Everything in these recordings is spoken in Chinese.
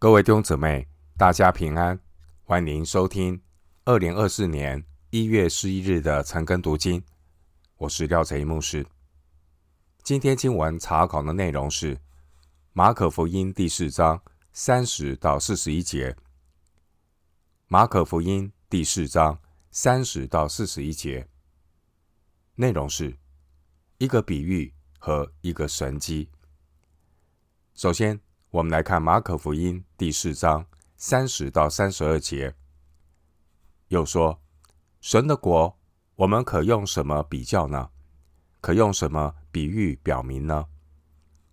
各位弟兄姊妹，大家平安，欢迎收听二零二四年一月十一日的晨更读经。我是廖哲一牧师。今天经文查考的内容是马可福音第四章三十到四十一节。马可福音第四章三十到四十一节，内容是一个比喻和一个神迹。首先，我们来看马可福音第四章三十到三十二节，又说：“神的国，我们可用什么比较呢？可用什么比喻表明呢？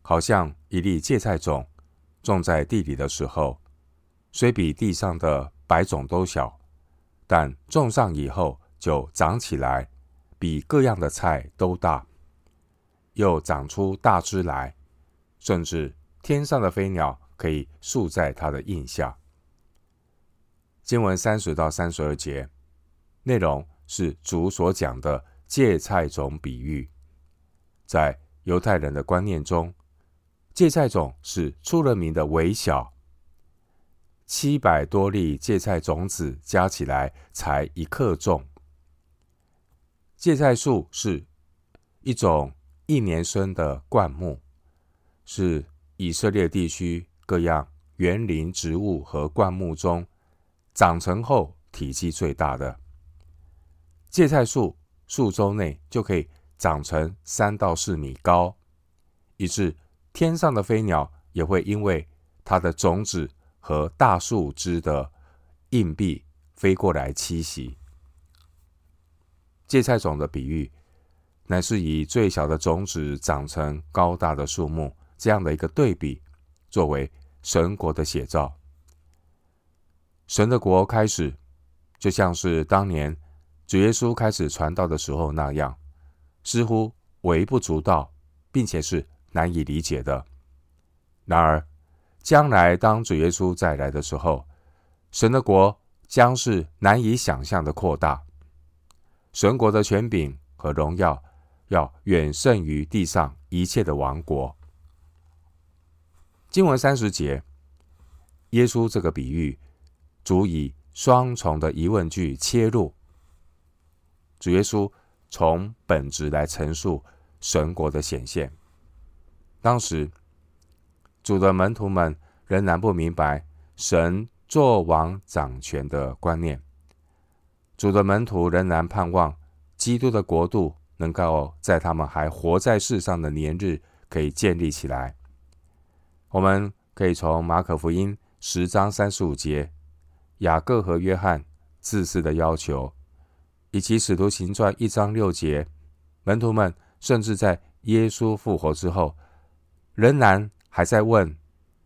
好像一粒芥菜种种在地里的时候，虽比地上的百种都小，但种上以后就长起来，比各样的菜都大，又长出大枝来，甚至。”天上的飞鸟可以宿在他的印下。经文三十到三十二节内容是主所讲的芥菜种比喻。在犹太人的观念中，芥菜种是出了名的微小，七百多粒芥菜种子加起来才一克重。芥菜树是一种一年生的灌木，是。以色列地区各样园林植物和灌木中，长成后体积最大的芥菜树，数周内就可以长成三到四米高，以致天上的飞鸟也会因为它的种子和大树枝的硬币飞过来栖息。芥菜种的比喻，乃是以最小的种子长成高大的树木。这样的一个对比，作为神国的写照。神的国开始，就像是当年主耶稣开始传道的时候那样，似乎微不足道，并且是难以理解的。然而，将来当主耶稣再来的时候，神的国将是难以想象的扩大。神国的权柄和荣耀，要远胜于地上一切的王国。经文三十节，耶稣这个比喻，主以双重的疑问句切入。主耶稣从本质来陈述神国的显现。当时，主的门徒们仍然不明白神作王掌权的观念。主的门徒仍然盼望基督的国度能够在他们还活在世上的年日可以建立起来。我们可以从马可福音十章三十五节、雅各和约翰自私的要求，以及使徒行传一章六节，门徒们甚至在耶稣复活之后，仍然还在问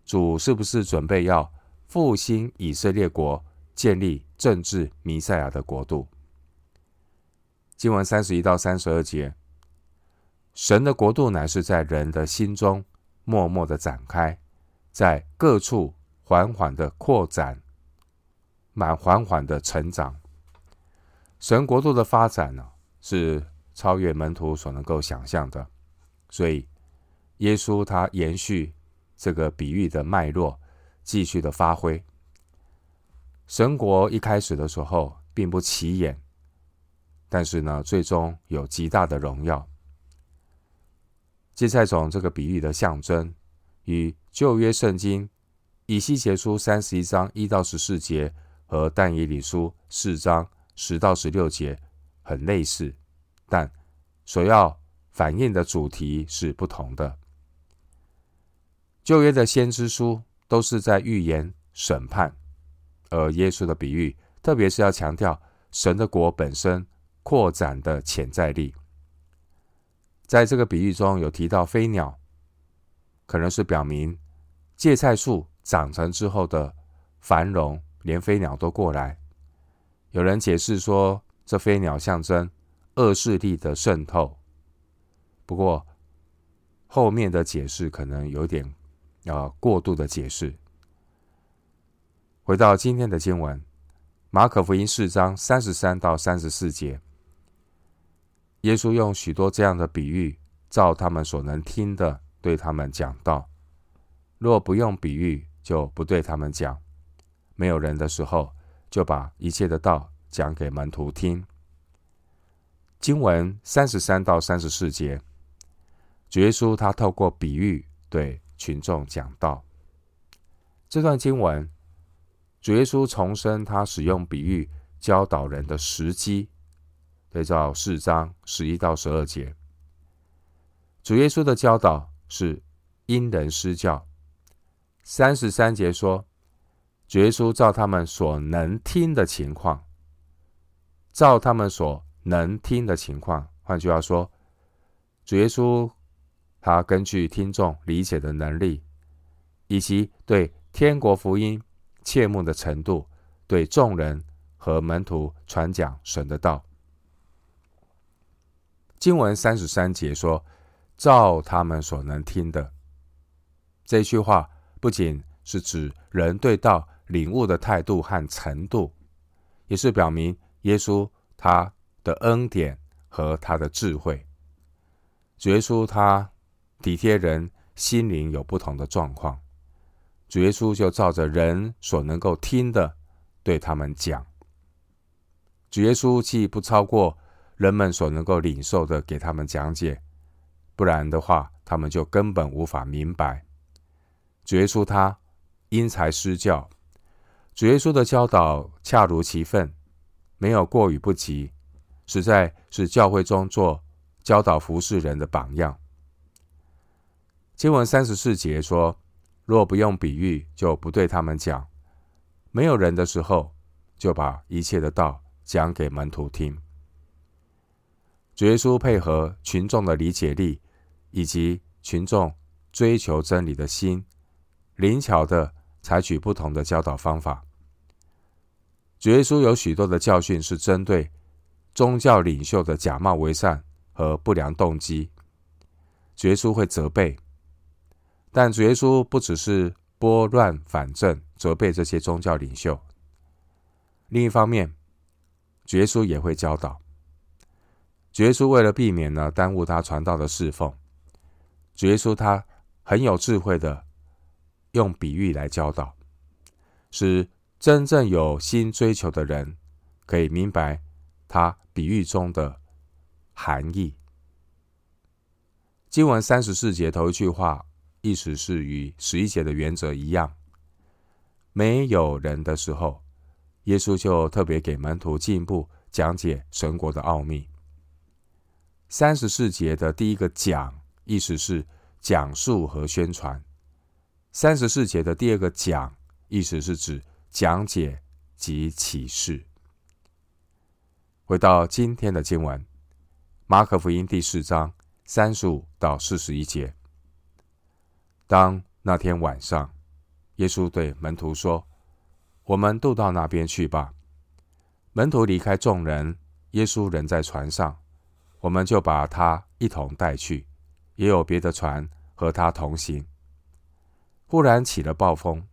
主是不是准备要复兴以色列国，建立政治弥赛亚的国度。经文三十一到三十二节，神的国度乃是在人的心中。默默的展开，在各处缓缓的扩展，满缓缓的成长。神国度的发展呢，是超越门徒所能够想象的。所以，耶稣他延续这个比喻的脉络，继续的发挥。神国一开始的时候并不起眼，但是呢，最终有极大的荣耀。芥菜种这个比喻的象征，与旧约圣经以西结书三十一章一到十四节和但以理书四章十到十六节很类似，但所要反映的主题是不同的。旧约的先知书都是在预言审判，而耶稣的比喻，特别是要强调神的国本身扩展的潜在力。在这个比喻中有提到飞鸟，可能是表明芥菜树长成之后的繁荣，连飞鸟都过来。有人解释说，这飞鸟象征恶势力的渗透。不过后面的解释可能有点呃过度的解释。回到今天的经文，马可福音四章三十三到三十四节。耶稣用许多这样的比喻，照他们所能听的对他们讲道。若不用比喻，就不对他们讲；没有人的时候，就把一切的道讲给门徒听。经文三十三到三十四节，主耶稣他透过比喻对群众讲道。这段经文，主耶稣重申他使用比喻教导人的时机。对照四章十一到十二节，主耶稣的教导是因人施教。三十三节说，主耶稣照他们所能听的情况，照他们所能听的情况，换句话说，主耶稣他根据听众理解的能力，以及对天国福音切慕的程度，对众人和门徒传讲神的道。经文三十三节说：“照他们所能听的。”这句话不仅是指人对道领悟的态度和程度，也是表明耶稣他的恩典和他的智慧。主耶稣他体贴人心灵有不同的状况，主耶稣就照着人所能够听的对他们讲。主耶稣既不超过。人们所能够领受的，给他们讲解，不然的话，他们就根本无法明白。主耶稣他因材施教，主耶稣的教导恰如其分，没有过与不及，实在是教会中做教导服侍人的榜样。经文三十四节说：“若不用比喻，就不对他们讲；没有人的时候，就把一切的道讲给门徒听。”主耶稣配合群众的理解力，以及群众追求真理的心，灵巧的采取不同的教导方法。主耶稣有许多的教训是针对宗教领袖的假冒为善和不良动机。主耶稣会责备，但主耶稣不只是拨乱反正责备这些宗教领袖。另一方面，主耶稣也会教导。主耶稣为了避免呢耽误他传道的侍奉，主耶稣他很有智慧的用比喻来教导，使真正有心追求的人可以明白他比喻中的含义。经文三十四节头一句话，意思是与十一节的原则一样。没有人的时候，耶稣就特别给门徒进一步讲解神国的奥秘。三十四节的第一个讲，意思是讲述和宣传；三十四节的第二个讲，意思是指讲解及启示。回到今天的经文，马可福音第四章三十五到四十一节。当那天晚上，耶稣对门徒说：“我们渡到那边去吧。”门徒离开众人，耶稣仍在船上。我们就把他一同带去，也有别的船和他同行。忽然起了暴风，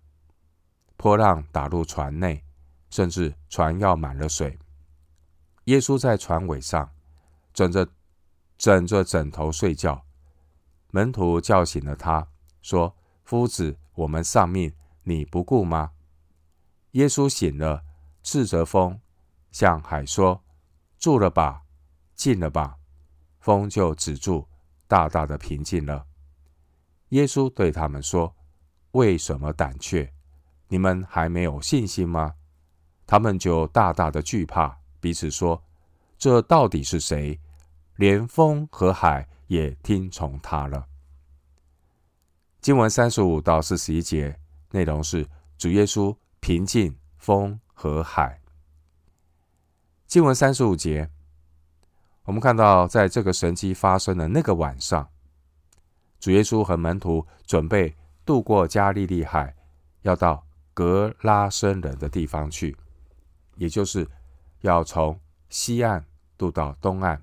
波浪打入船内，甚至船要满了水。耶稣在船尾上，枕着枕着枕头睡觉。门徒叫醒了他，说：“夫子，我们丧命，你不顾吗？”耶稣醒了，斥责风，向海说：“住了吧。”静了吧，风就止住，大大的平静了。耶稣对他们说：“为什么胆怯？你们还没有信心吗？”他们就大大的惧怕，彼此说：“这到底是谁？连风和海也听从他了。”经文三十五到四十一节内容是主耶稣平静风和海。经文三十五节。我们看到，在这个神迹发生的那个晚上，主耶稣和门徒准备渡过加利利海，要到格拉森人的地方去，也就是要从西岸渡到东岸。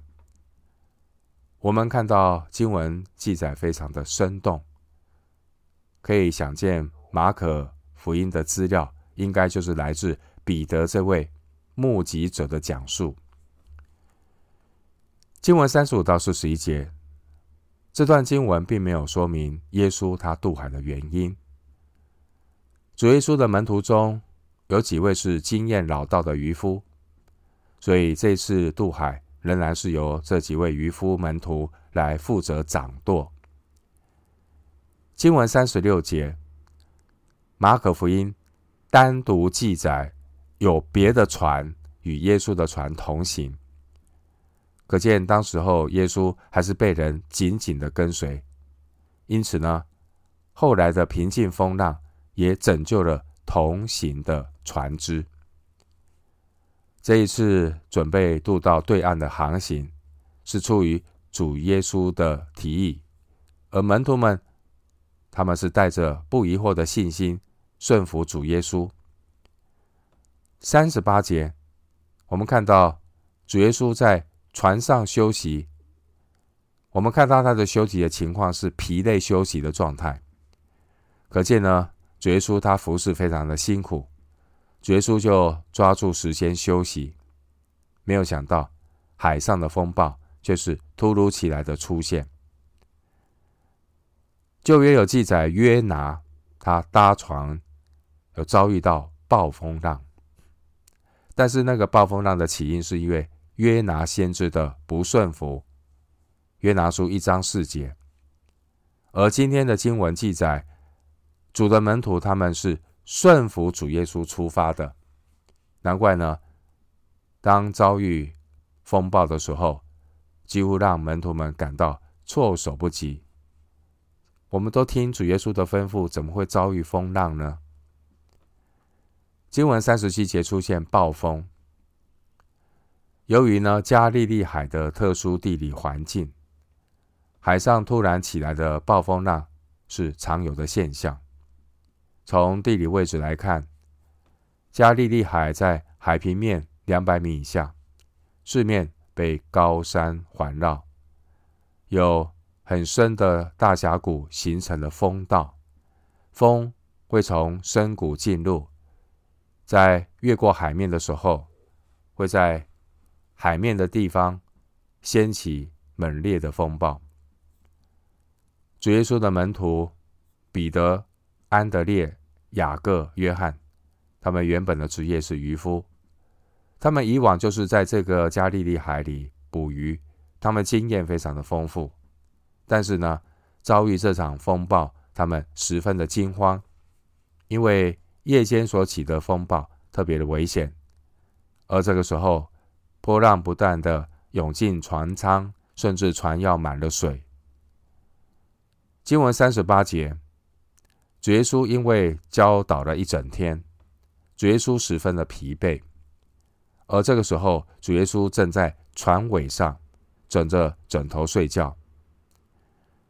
我们看到经文记载非常的生动，可以想见马可福音的资料应该就是来自彼得这位目击者的讲述。经文三十五到四十一节，这段经文并没有说明耶稣他渡海的原因。主耶稣的门徒中有几位是经验老道的渔夫，所以这次渡海仍然是由这几位渔夫门徒来负责掌舵。经文三十六节，马可福音单独记载有别的船与耶稣的船同行，可见当时候耶稣还是被人紧紧的跟随，因此呢，后来的平静风浪。也拯救了同行的船只。这一次准备渡到对岸的航行，是出于主耶稣的提议，而门徒们，他们是带着不疑惑的信心顺服主耶稣。三十八节，我们看到主耶稣在船上休息，我们看到他的休息的情况是疲累休息的状态，可见呢。主耶稣他服侍非常的辛苦，主耶稣就抓住时间休息，没有想到海上的风暴却是突如其来的出现。旧约有记载，约拿他搭船有遭遇到暴风浪，但是那个暴风浪的起因是因为约拿先知的不顺服。约拿书一章四节，而今天的经文记载。主的门徒，他们是顺服主耶稣出发的，难怪呢。当遭遇风暴的时候，几乎让门徒们感到措手不及。我们都听主耶稣的吩咐，怎么会遭遇风浪呢？经文三十七节出现暴风，由于呢加利利海的特殊地理环境，海上突然起来的暴风浪是常有的现象。从地理位置来看，加利利海在海平面两百米以下，四面被高山环绕，有很深的大峡谷形成了风道，风会从深谷进入，在越过海面的时候，会在海面的地方掀起猛烈的风暴。主耶稣的门徒彼得。安德烈、雅各、约翰，他们原本的职业是渔夫，他们以往就是在这个加利利海里捕鱼，他们经验非常的丰富。但是呢，遭遇这场风暴，他们十分的惊慌，因为夜间所起的风暴特别的危险，而这个时候波浪不断的涌进船舱，甚至船要满了水。经文三十八节。主耶稣因为教导了一整天，主耶稣十分的疲惫，而这个时候，主耶稣正在船尾上枕着枕头睡觉。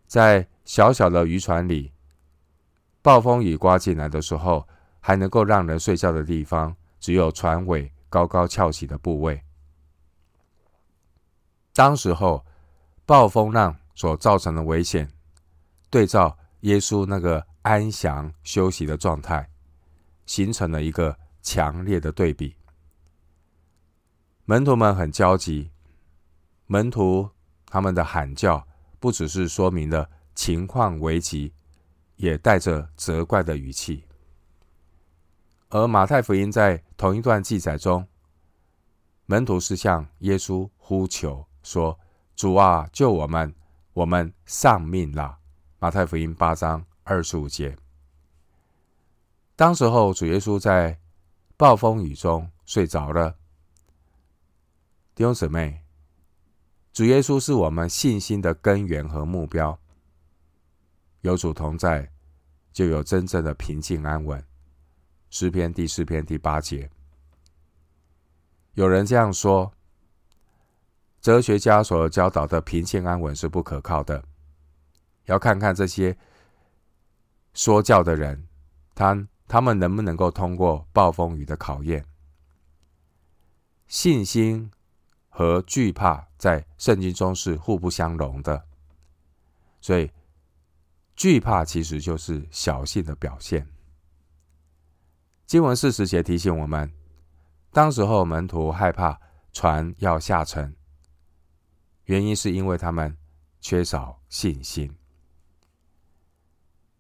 在小小的渔船里，暴风雨刮进来的时候，还能够让人睡觉的地方，只有船尾高高翘起的部位。当时候，暴风浪所造成的危险，对照耶稣那个。安详休息的状态，形成了一个强烈的对比。门徒们很焦急，门徒他们的喊叫不只是说明了情况危急，也带着责怪的语气。而马太福音在同一段记载中，门徒是向耶稣呼求说：“主啊，救我们，我们丧命了。”马太福音八章。二十五节，当时候主耶稣在暴风雨中睡着了。弟兄姊妹，主耶稣是我们信心的根源和目标。有主同在，就有真正的平静安稳。诗篇第四篇第八节，有人这样说：哲学家所教导的平静安稳是不可靠的。要看看这些。说教的人，他他们能不能够通过暴风雨的考验？信心和惧怕在圣经中是互不相容的，所以惧怕其实就是小信的表现。经文四十节提醒我们，当时候门徒害怕船要下沉，原因是因为他们缺少信心。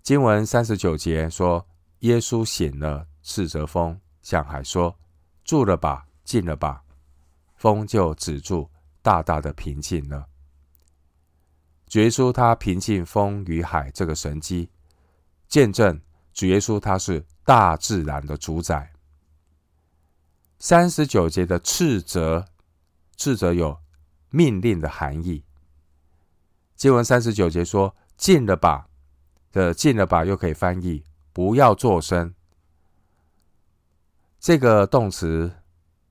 经文三十九节说：“耶稣醒了，斥责风，向海说：“住了吧，静了吧。”风就止住，大大的平静了。主耶稣他平静风与海这个神迹，见证主耶稣他是大自然的主宰。三十九节的斥责，斥责有命令的含义。经文三十九节说：“静了吧”的“静了吧”又可以翻译“不要作声”。这个动词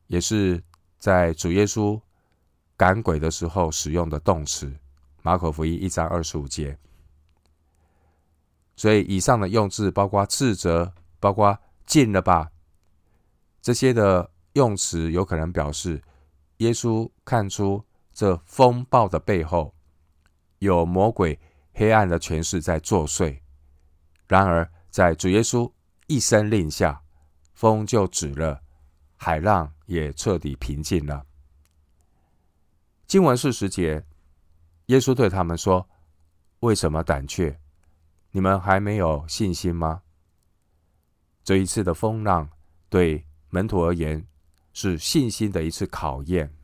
也是在主耶稣赶鬼的时候使用的动词。马可福音一章二十五节。所以以上的用字，包括斥责，包括“静了吧”这些的。用词有可能表示，耶稣看出这风暴的背后有魔鬼黑暗的权势在作祟。然而，在主耶稣一声令下，风就止了，海浪也彻底平静了。经文四十节，耶稣对他们说：“为什么胆怯？你们还没有信心吗？”这一次的风浪对门徒而言，是信心的一次考验。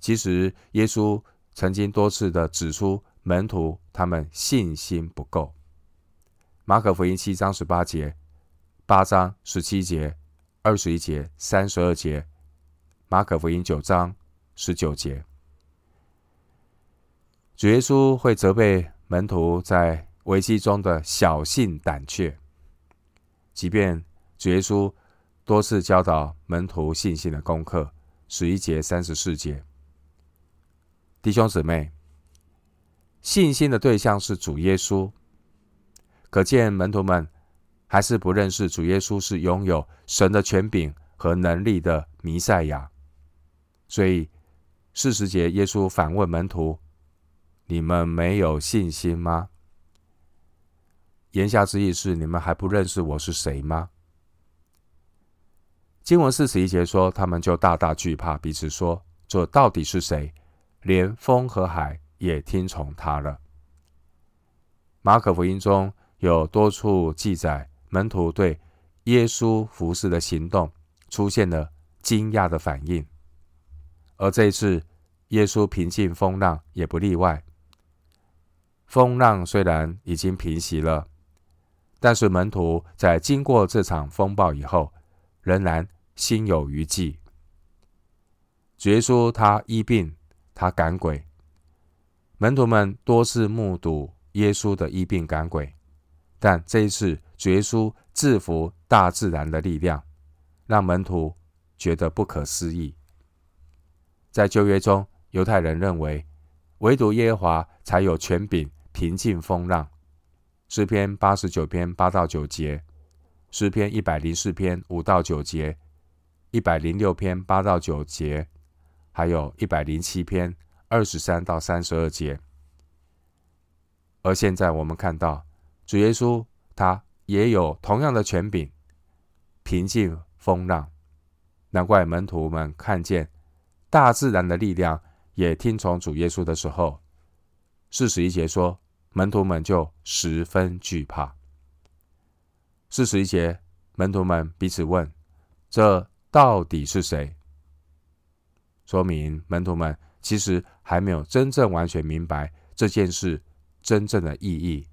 其实，耶稣曾经多次的指出门徒他们信心不够。马可福音七章十八节、八章十七节、二十一节、三十二节；马可福音九章十九节，主耶稣会责备门徒在危机中的小信胆怯，即便主耶稣。多次教导门徒信心的功课，十一节、三十四节。弟兄姊妹，信心的对象是主耶稣，可见门徒们还是不认识主耶稣是拥有神的权柄和能力的弥赛亚。所以四十节，耶稣反问门徒：“你们没有信心吗？”言下之意是：你们还不认识我是谁吗？经文四十一节说，他们就大大惧怕，彼此说：“这到底是谁？连风和海也听从他了。”马可福音中有多处记载，门徒对耶稣服侍的行动出现了惊讶的反应，而这一次耶稣平静风浪也不例外。风浪虽然已经平息了，但是门徒在经过这场风暴以后，仍然心有余悸。主耶稣他医病，他赶鬼，门徒们多次目睹耶稣的医病赶鬼，但这一次主耶稣制服大自然的力量，让门徒觉得不可思议。在旧约中，犹太人认为唯独耶和华才有权柄平静风浪。诗篇八十九篇八到九节。诗篇一百零四篇五到九节，一百零六篇八到九节，还有一百零七篇二十三到三十二节。而现在我们看到，主耶稣他也有同样的权柄，平静风浪。难怪门徒们看见大自然的力量也听从主耶稣的时候，四十一节说，门徒们就十分惧怕。四十一节，门徒们彼此问：“这到底是谁？”说明门徒们其实还没有真正完全明白这件事真正的意义，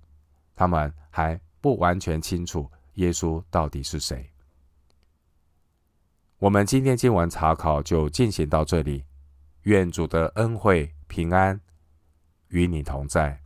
他们还不完全清楚耶稣到底是谁。我们今天经文查考就进行到这里，愿主的恩惠平安与你同在。